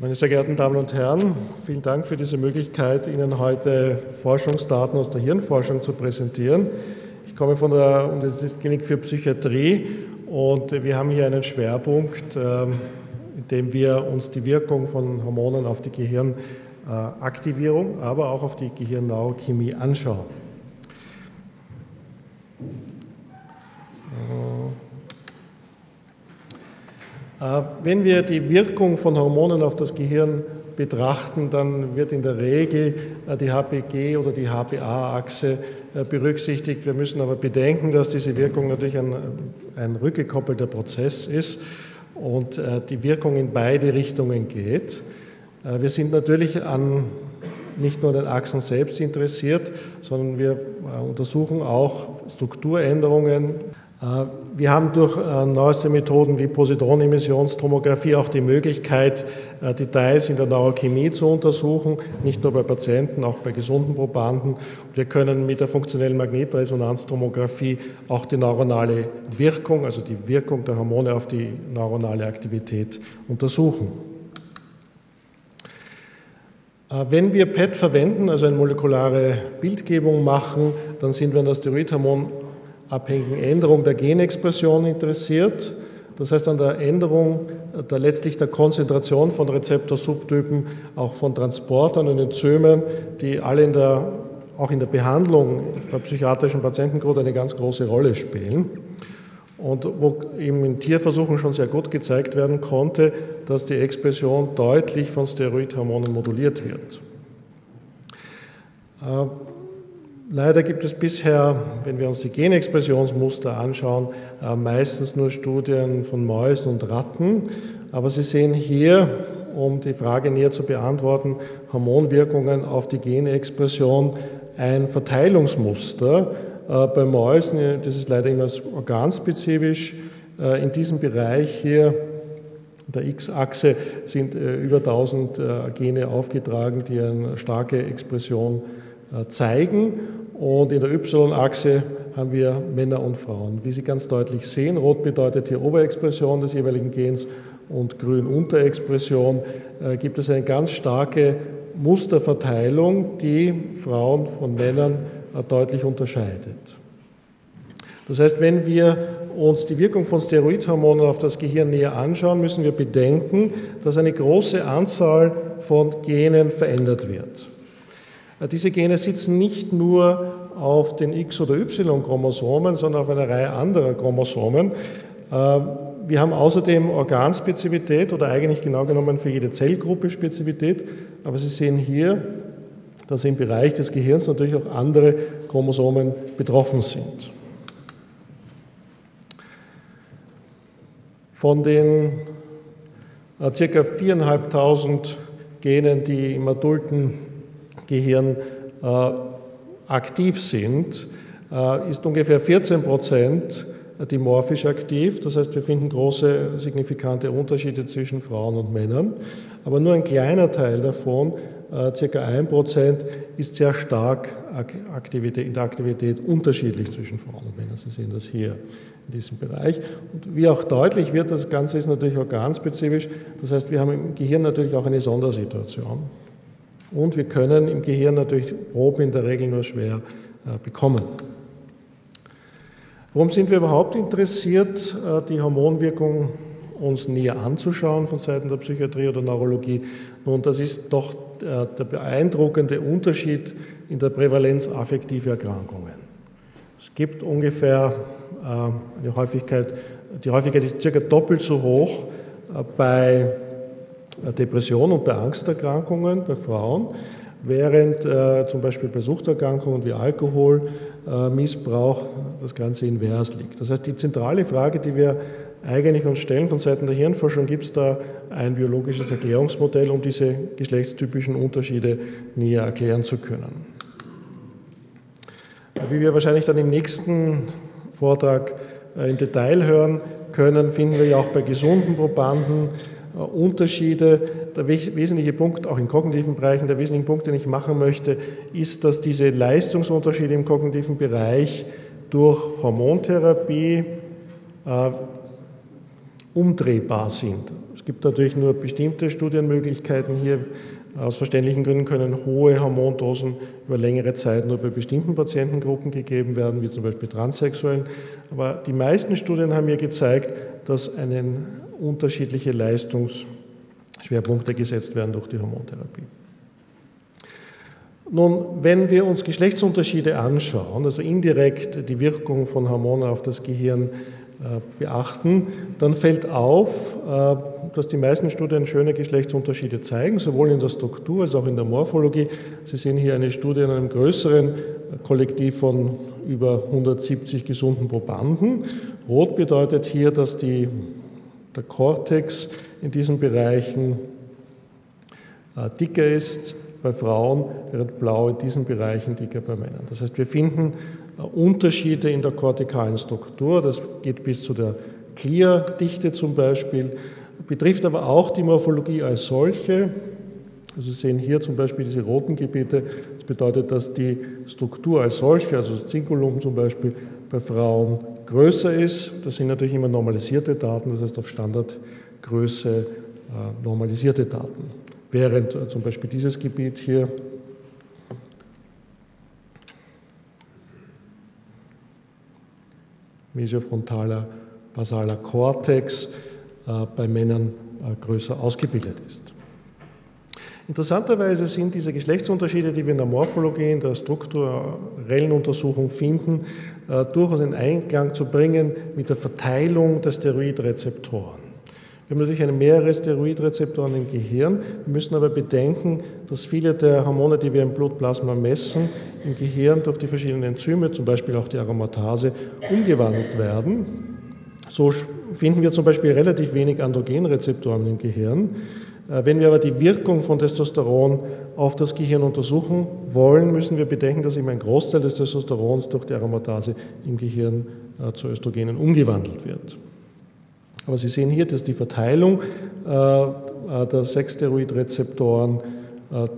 Meine sehr geehrten Damen und Herren, vielen Dank für diese Möglichkeit, Ihnen heute Forschungsdaten aus der Hirnforschung zu präsentieren. Ich komme von der Universitätsklinik für Psychiatrie und wir haben hier einen Schwerpunkt, ähm, in dem wir uns die Wirkung von Hormonen auf die Gehirnaktivierung, aber auch auf die Gehirnneurochemie anschauen. Äh, wenn wir die Wirkung von Hormonen auf das Gehirn betrachten, dann wird in der Regel äh, die HPG oder die HPA-Achse äh, berücksichtigt. Wir müssen aber bedenken, dass diese Wirkung natürlich ein, ein rückgekoppelter Prozess ist und die Wirkung in beide Richtungen geht. Wir sind natürlich an nicht nur den Achsen selbst interessiert, sondern wir untersuchen auch Strukturänderungen wir haben durch äh, neueste Methoden wie Positronemissionstomographie auch die Möglichkeit, äh, Details in der Neurochemie zu untersuchen, nicht nur bei Patienten, auch bei gesunden Probanden. Wir können mit der funktionellen Magnetresonanztomographie auch die neuronale Wirkung, also die Wirkung der Hormone auf die neuronale Aktivität untersuchen. Wenn wir PET verwenden, also eine molekulare Bildgebung machen, dann sind wir an das Steroidhormon abhängigen Änderung der Genexpression interessiert. Das heißt an der Änderung der letztlich der Konzentration von Rezeptorsubtypen, auch von Transportern und Enzymen, die alle in der, auch in der Behandlung bei psychiatrischen Patientengruppen eine ganz große Rolle spielen. Und wo eben in Tierversuchen schon sehr gut gezeigt werden konnte, dass die Expression deutlich von Steroidhormonen moduliert wird. Leider gibt es bisher, wenn wir uns die Genexpressionsmuster anschauen, äh, meistens nur Studien von Mäusen und Ratten. Aber Sie sehen hier, um die Frage näher zu beantworten, Hormonwirkungen auf die Genexpression ein Verteilungsmuster. Äh, bei Mäusen, das ist leider immer organspezifisch, äh, in diesem Bereich hier der X-Achse sind über 1000 Gene aufgetragen, die eine starke Expression zeigen. Und in der Y-Achse haben wir Männer und Frauen. Wie Sie ganz deutlich sehen, rot bedeutet hier Oberexpression des jeweiligen Gens und grün Unterexpression, äh, gibt es eine ganz starke Musterverteilung, die Frauen von Männern äh, deutlich unterscheidet. Das heißt, wenn wir uns die Wirkung von Steroidhormonen auf das Gehirn näher anschauen, müssen wir bedenken, dass eine große Anzahl von Genen verändert wird. Äh, diese Gene sitzen nicht nur auf den X- oder Y-Chromosomen, sondern auf einer Reihe anderer Chromosomen. Äh, wir haben außerdem Organspezifität oder eigentlich genau genommen für jede Zellgruppe Spezifität. Aber Sie sehen hier, dass im Bereich des Gehirns natürlich auch andere Chromosomen betroffen sind. Von den äh, circa 4.500 Genen, die im adulten Gehirn äh, aktiv sind, äh, ist ungefähr 14 Prozent dimorphisch aktiv. Das heißt, wir finden große signifikante Unterschiede zwischen Frauen und Männern. Aber nur ein kleiner Teil davon, äh, circa ein Prozent, ist sehr stark Aktivität, in der Aktivität unterschiedlich zwischen Frauen und Männern. Sie sehen das hier in diesem Bereich. Und wie auch deutlich wird, das Ganze ist natürlich organspezifisch. Das heißt, wir haben im Gehirn natürlich auch eine Sondersituation. Und wir können im Gehirn natürlich Proben in der Regel nur schwer äh, bekommen. Warum sind wir überhaupt interessiert, äh, die Hormonwirkung uns näher anzuschauen von Seiten der Psychiatrie oder Neurologie? Nun, das ist doch äh, der beeindruckende Unterschied in der Prävalenz affektiver Erkrankungen. Es gibt ungefähr eine Häufigkeit, die Häufigkeit ist circa doppelt so hoch bei Depression und bei Angsterkrankungen bei Frauen, während äh, zum Beispiel bei Suchterkrankungen wie Alkoholmissbrauch äh, das Ganze invers liegt. Das heißt, die zentrale Frage, die wir eigentlich uns stellen von Seiten der Hirnforschung, gibt es da ein biologisches Erklärungsmodell, um diese geschlechtstypischen Unterschiede näher erklären zu können. Wie wir wahrscheinlich dann im nächsten Vortrag äh, im Detail hören können, finden wir ja auch bei gesunden Probanden Unterschiede. Der wesentliche Punkt, auch in kognitiven Bereichen, der wesentliche Punkt, den ich machen möchte, ist, dass diese Leistungsunterschiede im kognitiven Bereich durch Hormontherapie äh, umdrehbar sind. Es gibt natürlich nur bestimmte Studienmöglichkeiten hier. Aus verständlichen Gründen können hohe Hormondosen über längere Zeit nur bei bestimmten Patientengruppen gegeben werden, wie zum Beispiel Transsexuellen. Aber die meisten Studien haben mir gezeigt, dass einen unterschiedliche Leistungsschwerpunkte gesetzt werden durch die Hormontherapie. Nun, wenn wir uns Geschlechtsunterschiede anschauen, also indirekt die Wirkung von Hormonen auf das Gehirn äh, beachten, dann fällt auf, äh, dass die meisten Studien schöne Geschlechtsunterschiede zeigen, sowohl in der Struktur als auch in der Morphologie. Sie sehen hier eine Studie in einem größeren Kollektiv von über 170 gesunden Probanden. Rot bedeutet hier, dass die, der Kortex in diesen Bereichen äh, dicker ist bei Frauen, während blau in diesen Bereichen dicker bei Männern. Das heißt, wir finden Unterschiede in der kortikalen Struktur. Das geht bis zu der Clear-Dichte zum Beispiel, betrifft aber auch die Morphologie als solche. Also Sie sehen hier zum Beispiel diese roten Gebiete. Das bedeutet, dass die Struktur als solche, also das Zingulum zum Beispiel, bei Frauen größer ist. Das sind natürlich immer normalisierte Daten, das heißt auf Standardgröße äh, normalisierte Daten. Während äh, zum Beispiel dieses Gebiet hier mesiofrontaler basaler Kortex äh, bei Männern größer ausgebildet ist. Interessanterweise sind diese Geschlechtsunterschiede, die wir in der Morphologie, in der strukturellen Untersuchung finden, äh, durchaus in Einklang zu bringen mit der Verteilung der Steroidrezeptoren. Wir haben natürlich eine mehrere Steroidrezeptoren im Gehirn. Wir müssen aber bedenken, dass viele der Hormone, die wir im Blutplasma messen, im Gehirn durch die verschiedenen Enzyme, zum Beispiel auch die Aromatase, umgewandelt werden. So finden wir zum Beispiel relativ wenig Androgenrezeptoren im Gehirn. Äh, wenn wir aber die Wirkung von Testosteron auf das Gehirn untersuchen wollen, müssen wir bedenken, dass eben ein Großteil des Testosterons durch die Aromatase im Gehirn äh, zu Östrogenen umgewandelt wird. Aber Sie sehen hier, dass die Verteilung äh, der Sexsteroidrezeptoren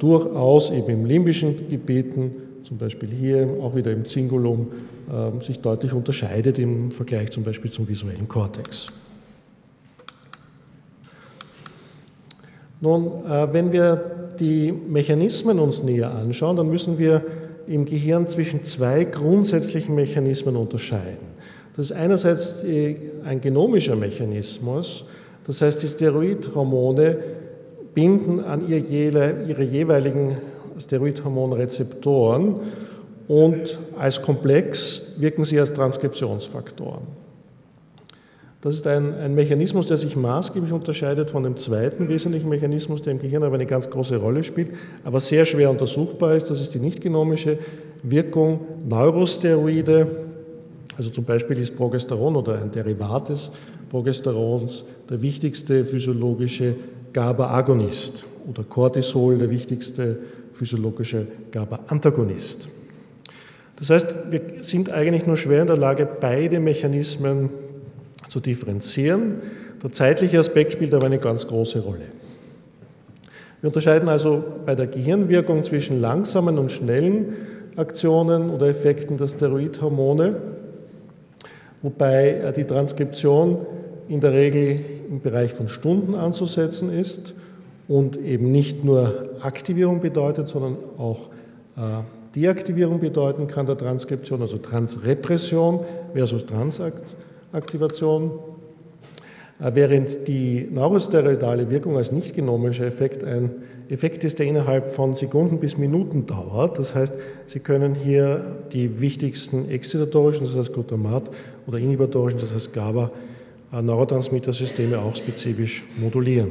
durchaus eben im limbischen Gebieten, zum Beispiel hier auch wieder im Zingulum, sich deutlich unterscheidet im Vergleich zum Beispiel zum visuellen Kortex. Nun, wenn wir die Mechanismen uns näher anschauen, dann müssen wir im Gehirn zwischen zwei grundsätzlichen Mechanismen unterscheiden. Das ist einerseits ein genomischer Mechanismus, das heißt, die Steroidhormone binden an ihre jeweiligen Steroidhormonrezeptoren und als Komplex wirken sie als Transkriptionsfaktoren. Das ist ein, ein, Mechanismus, der sich maßgeblich unterscheidet von dem zweiten wesentlichen Mechanismus, der im Gehirn aber eine ganz große Rolle spielt, aber sehr schwer untersuchbar ist. Das ist die nicht genomische Wirkung Neurosteroide also zum Beispiel ist Progesteron oder ein Derivat des Progesterons der wichtigste physiologische GABA-Agonist oder Cortisol der wichtigste physiologische GABA-Antagonist. Das heißt, wir sind eigentlich nur schwer in der Lage, beide Mechanismen zu differenzieren. Der zeitliche Aspekt spielt aber eine ganz große Rolle. Wir unterscheiden also bei der Gehirnwirkung zwischen langsamen und schnellen Aktionen oder Effekten der Steroidhormone wobei äh, die Transkription in der Regel im Bereich von Stunden anzusetzen ist und eben nicht nur Aktivierung bedeutet, sondern auch äh, Deaktivierung bedeuten kann der Transkription, also Transrepression versus Transaktivation, äh, während die neurosteroidale Wirkung als nicht genomischer Effekt ein Effekt ist, der innerhalb von Sekunden bis Minuten dauert. Das heißt, Sie können hier die wichtigsten exzitatorischen, das heißt Glutamat, oder inhibitorischen, das heißt GABA, äh, Neurotransmittersysteme auch spezifisch modulieren.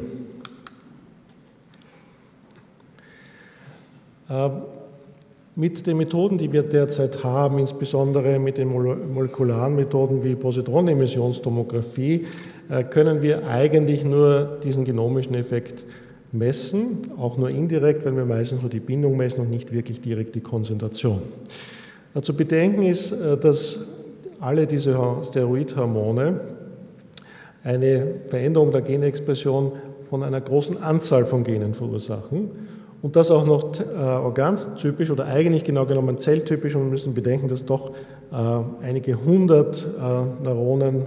Mit den Methoden, die wir derzeit haben, insbesondere mit den molekularen Methoden wie Positronemissionstomographie, äh, können wir eigentlich nur diesen genomischen Effekt messen, auch nur indirekt, weil wir meistens nur die Bindung messen und nicht wirklich direkt die Konzentration. Zu bedenken ist, äh, dass alle diese Steroidhormone eine Veränderung der Genexpression von einer großen Anzahl von Genen verursachen und das auch noch äh, organtypisch oder eigentlich genau genommen zelltypisch und wir müssen bedenken, dass doch äh, einige hundert äh, Neuronen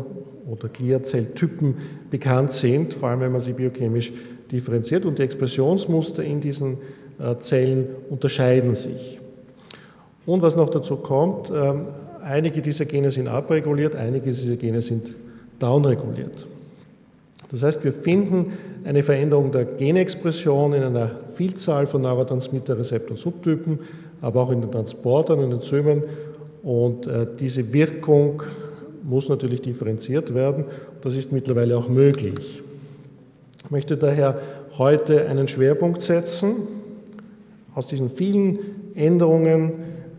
oder Gliazelltypen bekannt sind, vor allem wenn man sie biochemisch differenziert und die Expressionsmuster in diesen äh, Zellen unterscheiden sich. Und was noch dazu kommt, ähm, einige dieser Gene sind abreguliert, einige dieser Gene sind downreguliert. Das heißt, wir finden eine Veränderung der Genexpression in einer Vielzahl von Neurotransmitter-Rezeptor-Subtypen, aber auch in den Transportern und Enzymen. Und äh, diese Wirkung muss natürlich differenziert werden. Das ist mittlerweile auch möglich. Ich möchte daher heute einen Schwerpunkt setzen, aus diesen vielen Änderungen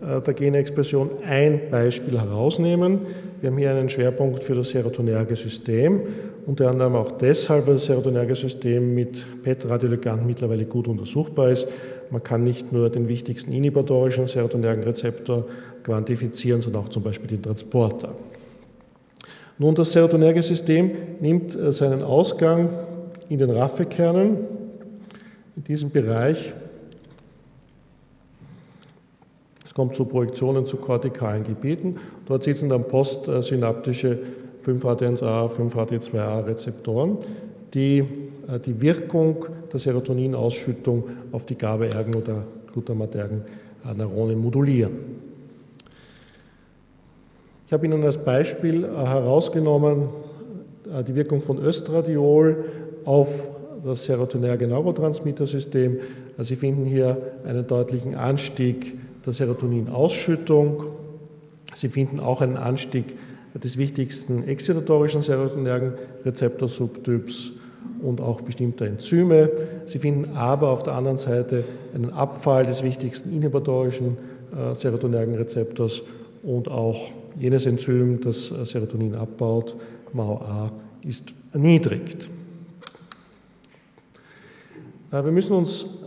der Genexpression ein Beispiel herausnehmen. Wir haben hier einen Schwerpunkt für das serotonerge System, unter anderem auch deshalb, weil das serotonerge System mit PET-Radioliganten mittlerweile gut untersuchbar ist. Man kann nicht nur den wichtigsten inhibitorischen serotonergen Rezeptor quantifizieren, sondern auch zum Beispiel den Transporter. Nun, das serotonerge System nimmt äh, seinen Ausgang in den Raffelkernen. In diesem Bereich es kommt zu Projektionen zu kortikalen Gebieten. Dort sitzen dann postsynaptische 5-HT1A, 5-HT2A-Rezeptoren, die äh, die Wirkung der Serotoninausschüttung auf die GABAergen oder glutamatergen Neurone modulieren. Ich habe Ihnen als Beispiel äh, herausgenommen äh, die Wirkung von Östradiol auf das serotonerge Neurotransmittersystem. Sie finden hier einen deutlichen Anstieg der Serotoninausschüttung. Sie finden auch einen Anstieg des wichtigsten excitatorischen serotonergen Rezeptorsubtyps und auch bestimmter Enzyme. Sie finden aber auf der anderen Seite einen Abfall des wichtigsten inhibitorischen äh, serotonergen Rezeptors und auch jenes Enzym, das äh, Serotonin abbaut, MAO-A, ist erniedrigt. Äh, wir müssen uns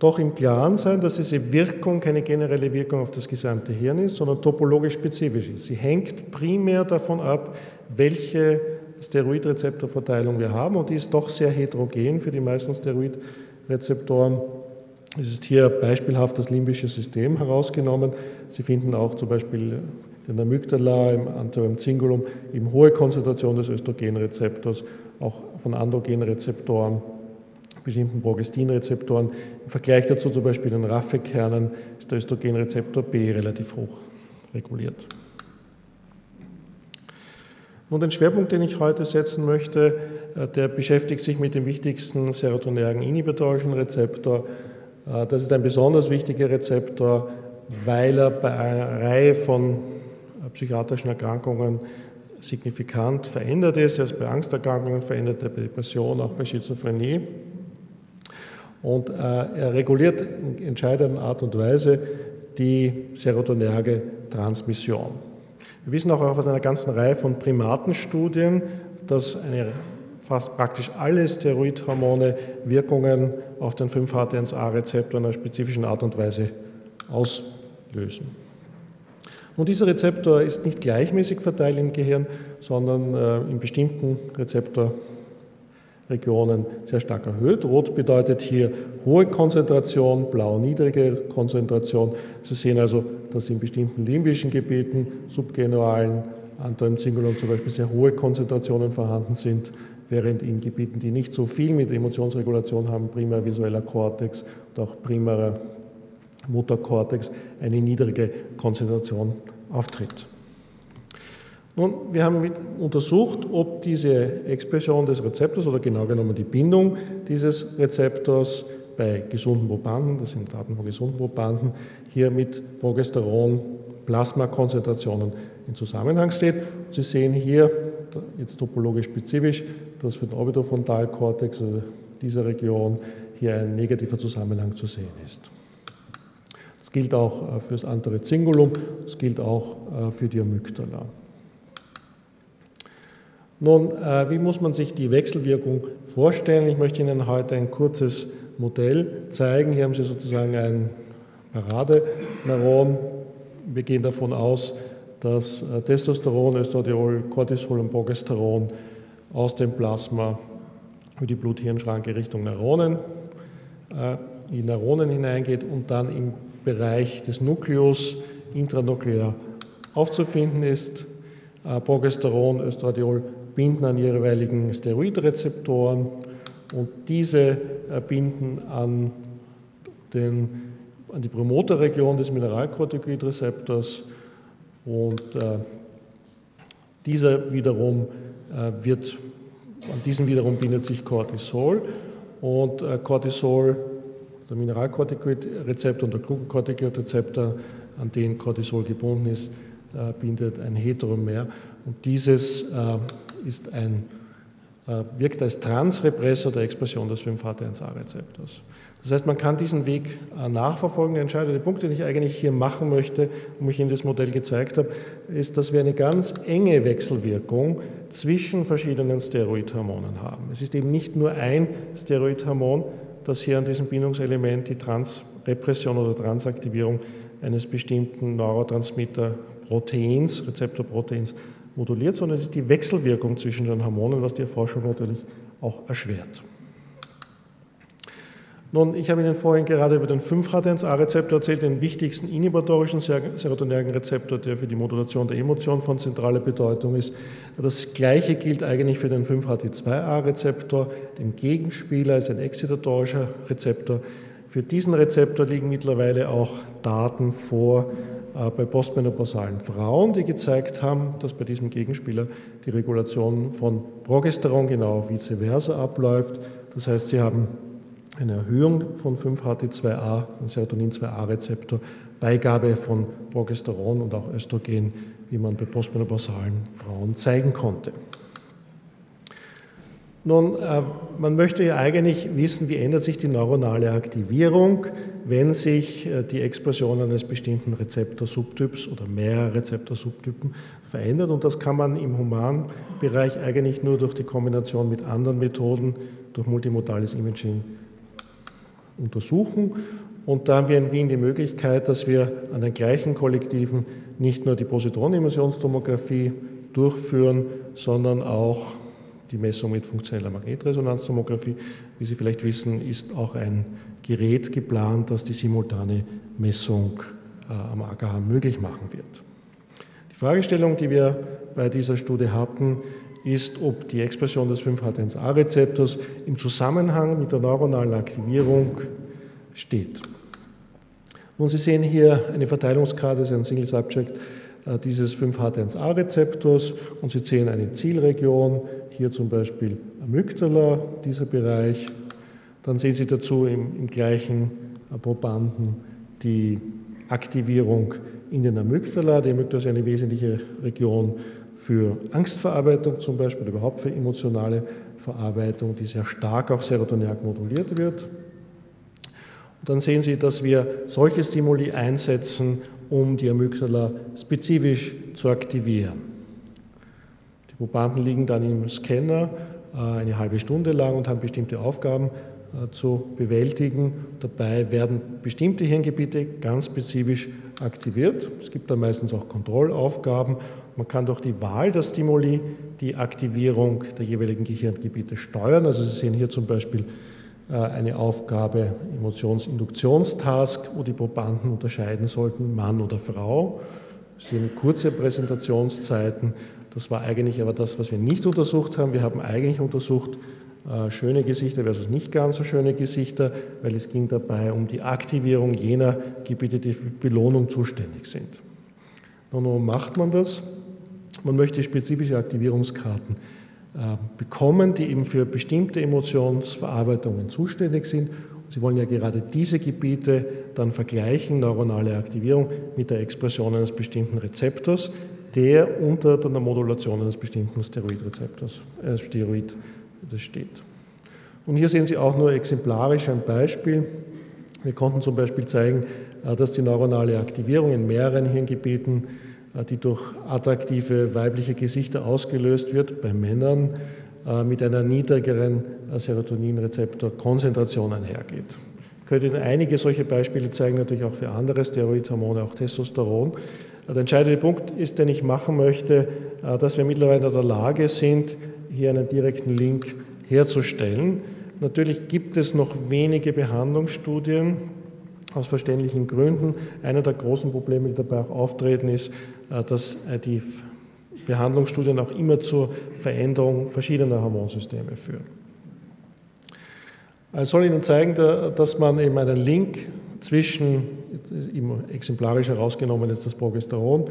doch im Klaren sein, dass diese Wirkung keine generelle Wirkung auf das gesamte Hirn ist, sondern topologisch spezifisch ist. Sie hängt primär davon ab, welche Steroidrezeptorverteilung wir haben und die ist doch sehr heterogen für die meisten Steroidrezeptoren. Es ist hier beispielhaft das limbische System herausgenommen. Sie finden auch zum Beispiel den Amygdala im Anterior Cingulum eben hohe Konzentration des Östrogenrezeptors, auch von Androgenrezeptoren bestimmten Progestinrezeptoren. Im Vergleich dazu zum Beispiel den Raffe-Kernen ist der Östrogenrezeptor B relativ hoch reguliert. Nun, den Schwerpunkt, den ich heute setzen möchte, äh, der beschäftigt sich mit dem wichtigsten serotonergen inhibitorischen Rezeptor. Äh, das ist ein besonders wichtiger Rezeptor, weil er bei einer Reihe von äh, psychiatrischen Erkrankungen signifikant verändert ist. Er ist bei Angsterkrankungen verändert, bei Depression, auch bei Schizophrenie. Und äh, er reguliert in entscheidender Art und Weise die serotonerge Transmission. Wir wissen auch aus einer ganzen Reihe von Primatenstudien, dass eine, fast praktisch alle Steroidhormone Wirkungen auf den 5-HT1A-Rezeptor in einer spezifischen Art und Weise auslösen. Und dieser Rezeptor ist nicht gleichmäßig verteilt im Gehirn, sondern äh, in bestimmten Rezeptor Regionen sehr stark erhöht. Rot bedeutet hier hohe Konzentration, blau niedrige Konzentration. Sie sehen also, dass in bestimmten limbischen Gebieten, subgenualen, Cingulum zum Beispiel sehr hohe Konzentrationen vorhanden sind, während in Gebieten, die nicht so viel mit Emotionsregulation haben, primär visueller Kortex und auch primärer Motorkortex, eine niedrige Konzentration auftritt. Nun, wir haben untersucht, ob diese Expression des Rezeptors oder genau genommen die Bindung dieses Rezeptors bei gesunden Probanden, das sind Daten von gesunden Probanden, hier mit Progesteron Plasmakonzentrationen in Zusammenhang steht. Sie sehen hier, jetzt topologisch spezifisch, dass für den Orbitofrontalkortex, also dieser Region, hier ein negativer Zusammenhang zu sehen ist. Das gilt auch äh, für das andere Zingulum, das gilt auch äh, für die Amygdala. Nun, äh, wie muss man sich die Wechselwirkung vorstellen? Ich möchte Ihnen heute ein kurzes Modell zeigen. Hier haben Sie sozusagen ein Paradeneuron. Wir gehen davon aus, dass äh, Testosteron, Östradiol, Cortisol und Progesteron aus dem Plasma über die Blut-Hirn-Schranke Richtung Neuronen, äh, in Neuronen hineingeht und dann im Bereich des Nukleus intranuklear aufzufinden ist. Progesteron, Östradiol binden an ihre jeweiligen Steroidrezeptoren und diese binden an, den, an die Promoterregion des Mineralkortikoidrezeptors und äh, dieser wiederum äh, wird, an diesen wiederum bindet sich Cortisol und äh, Cortisol, der Mineralkortikoidrezeptor und der Glucocorticoidrezeptor, an den Cortisol gebunden ist, äh, bindet ein Heteromer und dieses äh, ist ein, äh, wirkt als Transrepressor der Expression des 5-HT1A-Rezeptors. Das heißt, man kann diesen Weg äh, nachverfolgen. Der entscheidende Punkt, den ich eigentlich hier machen möchte, und ich Ihnen das Modell gezeigt habe, ist, dass wir eine ganz enge Wechselwirkung zwischen verschiedenen Steroidhormonen haben. Es ist eben nicht nur ein Steroidhormon, das hier an diesem Bindungselement die Transrepression oder Transaktivierung eines bestimmten Neurotransmitter-Proteins, Rezeptorproteins moduliert, sondern es ist die Wechselwirkung zwischen den Hormonen, was die Erforschung natürlich auch erschwert. Nun, ich habe Ihnen vorhin gerade über den 5-HT1A-Rezeptor erzählt, den wichtigsten inhibitorischen serotoninergen Rezeptor, der für die Modulation der Emotion von zentraler Bedeutung ist. Das Gleiche gilt eigentlich für den 5-HT2A-Rezeptor, den Gegenspieler, ist ein excitatorischer Rezeptor. Für diesen Rezeptor liegen mittlerweile auch Daten vor bei postmenopausalen Frauen, die gezeigt haben, dass bei diesem Gegenspieler die Regulation von Progesteron genau vice versa abläuft. Das heißt, sie haben eine Erhöhung von 5-HT2A, ein Serotonin-2A-Rezeptor, Beigabe von Progesteron und auch Östrogen, wie man bei postmenopausalen Frauen zeigen konnte. Nun, äh, man möchte ja eigentlich wissen, wie ändert sich die neuronale Aktivierung, wenn sich äh, die Expression eines bestimmten Rezeptorsubtyps oder mehrerer Rezeptorsubtypen verändert. Und das kann man im Humanbereich eigentlich nur durch die Kombination mit anderen Methoden, durch multimodales Imaging untersuchen. Und da haben wir in Wien die Möglichkeit, dass wir an den gleichen Kollektiven nicht nur die Positronenemissionstomographie durchführen, sondern auch die Messung mit funktioneller Magnetresonanztomographie. Wie Sie vielleicht wissen, ist auch ein Gerät geplant, das die simultane Messung äh, am AKH möglich machen wird. Die Fragestellung, die wir bei dieser Studie hatten, ist, ob die Expression des 5-HT1A-Rezeptors im Zusammenhang mit der neuronalen Aktivierung steht. Nun, Sie sehen hier eine Verteilungskarte, das ist ein Single Subject äh, dieses 5-HT1A-Rezeptors und Sie sehen eine Zielregion, hier zum Beispiel Amygdala, dieser Bereich. Dann sehen Sie dazu im, im gleichen Probanden die Aktivierung in den Amygdala. Die Amygdala ist eine wesentliche Region für Angstverarbeitung zum Beispiel, überhaupt für emotionale Verarbeitung, die sehr stark auch serotoninerg moduliert wird. Und dann sehen Sie, dass wir solche Stimuli einsetzen, um die Amygdala spezifisch zu aktivieren. Probanden liegen dann im Scanner äh, eine halbe Stunde lang und haben bestimmte Aufgaben äh, zu bewältigen. Dabei werden bestimmte Hirngebiete ganz spezifisch aktiviert. Es gibt dann meistens auch Kontrollaufgaben man kann durch die Wahl der Stimuli die Aktivierung der jeweiligen Gehirngebiete steuern. Also Sie sehen hier zum Beispiel äh, eine Aufgabe, Emotionsinduktionstask, wo die Probanden unterscheiden sollten, Mann oder Frau. Sie sehen kurze Präsentationszeiten. Das war eigentlich aber das, was wir nicht untersucht haben. Wir haben eigentlich untersucht äh, schöne Gesichter versus nicht ganz so schöne Gesichter, weil es ging dabei um die Aktivierung jener Gebiete, die für Belohnung zuständig sind. Nun, warum macht man das? Man möchte spezifische Aktivierungskarten äh, bekommen, die eben für bestimmte Emotionsverarbeitungen zuständig sind. Und Sie wollen ja gerade diese Gebiete dann vergleichen, neuronale Aktivierung, mit der Expression eines bestimmten Rezeptors, der unter der Modulation eines bestimmten Steroidrezeptors, äh, Steroid das steht. Und hier sehen Sie auch nur exemplarisch ein Beispiel. Wir konnten zum Beispiel zeigen, äh, dass die neuronale Aktivierung in mehreren Hirngebieten äh, die durch attraktive weibliche Gesichter ausgelöst wird, bei Männern äh, mit einer niedrigeren Serotoninrezeptorkonzentration einhergeht. Ich könnte Ihnen einige solche Beispiele zeigen, natürlich auch für andere Steroidhormone, auch Testosteron. Der entscheidende Punkt ist, den ich machen möchte, dass wir mittlerweile in der Lage sind, hier einen direkten Link herzustellen. Natürlich gibt es noch wenige Behandlungsstudien, aus verständlichen Gründen. Einer der großen Probleme, die dabei auch auftreten, ist, äh, dass äh, die Behandlungsstudien auch immer zur Veränderung verschiedener Hormonsysteme führen. Ich soll Ihnen zeigen, dass man eben einen Link zwischen, exemplarisch herausgenommen ist das Progesteron,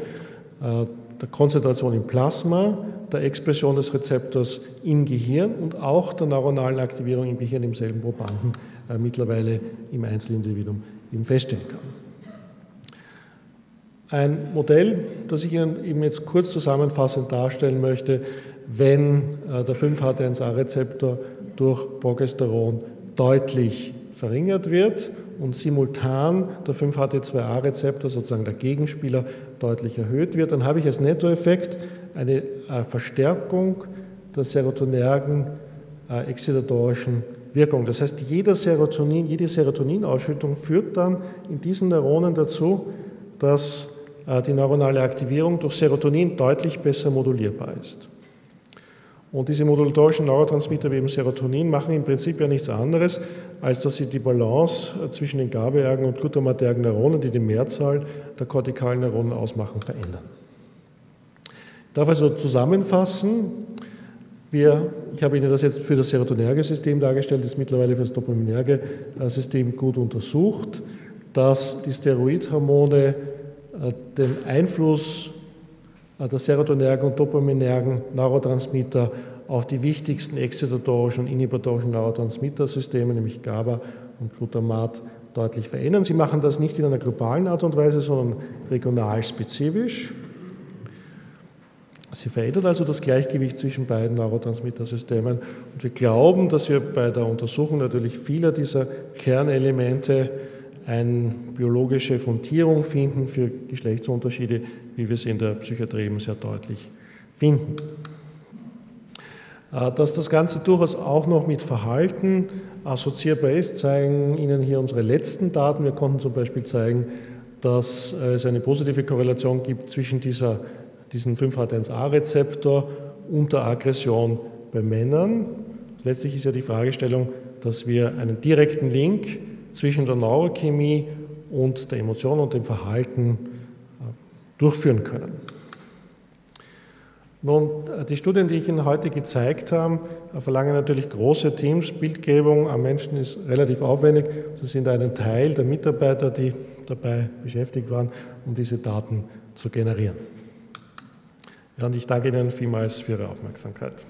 äh, der Konzentration im Plasma, der Expression des Rezeptors im Gehirn und auch der neuronalen Aktivierung im Gehirn im selben Probanden äh, mittlerweile im Einzelindividuum eben feststellen kann. Ein Modell, das ich Ihnen eben jetzt kurz zusammenfassend darstellen möchte, wenn äh, der 5-HT1A-Rezeptor durch Progesteron deutlich verringert wird und simultan der 5-HT2A-Rezeptor, sozusagen der Gegenspieler, deutlich erhöht wird, dann habe ich als Nettoeffekt eine äh, Verstärkung der serotonergen äh, exzitatorischen Wirkung. Das heißt, jeder Serotonin, jede Serotoninausschüttung führt dann in diesen Neuronen dazu, dass äh, die neuronale Aktivierung durch Serotonin deutlich besser modulierbar ist. Und diese modulatorischen Neurotransmitter wie eben Serotonin machen im Prinzip ja nichts anderes, als dass sie die Balance äh, zwischen den GABAergen und glutamatergen Neuronen, die die Mehrzahl der kortikalen Neuronen ausmachen, verändern. Ich darf also zusammenfassen, wir, ich habe Ihnen das jetzt für das serotonerge System dargestellt, ist mittlerweile für das dopaminerge äh, System gut untersucht, dass die Steroidhormone äh, den Einfluss der serotonergen und dopaminergen Neurotransmitter auf die wichtigsten excitatorischen und inhibitorischen Neurotransmittersysteme, nämlich GABA und Glutamat, deutlich verändern. Sie machen das nicht in einer globalen Art und Weise, sondern regional spezifisch. Sie verändert also das Gleichgewicht zwischen beiden Neurotransmittersystemen. Und wir glauben, dass wir bei der Untersuchung natürlich vieler dieser Kernelemente eine biologische Fundierung finden für Geschlechtsunterschiede, wie wir es in der Psychiatrie eben sehr deutlich finden. Äh, dass das Ganze durchaus auch noch mit Verhalten assoziierbar ist, zeigen Ihnen hier unsere letzten Daten. Wir konnten zum Beispiel zeigen, dass es eine positive Korrelation gibt zwischen dieser, diesem 5-HT1A-Rezeptor und der Aggression bei Männern. Letztlich ist ja die Fragestellung, dass wir einen direkten Link zwischen der Neurochemie und der Emotion und dem Verhalten äh, durchführen können. Nun, die Studien, die ich Ihnen heute gezeigt habe, verlangen natürlich große Teams. Bildgebung am Menschen ist relativ aufwendig. Sie sind ein Teil der Mitarbeiter, die dabei beschäftigt waren, um diese Daten zu generieren. Ja, und ich danke Ihnen vielmals für Ihre Aufmerksamkeit.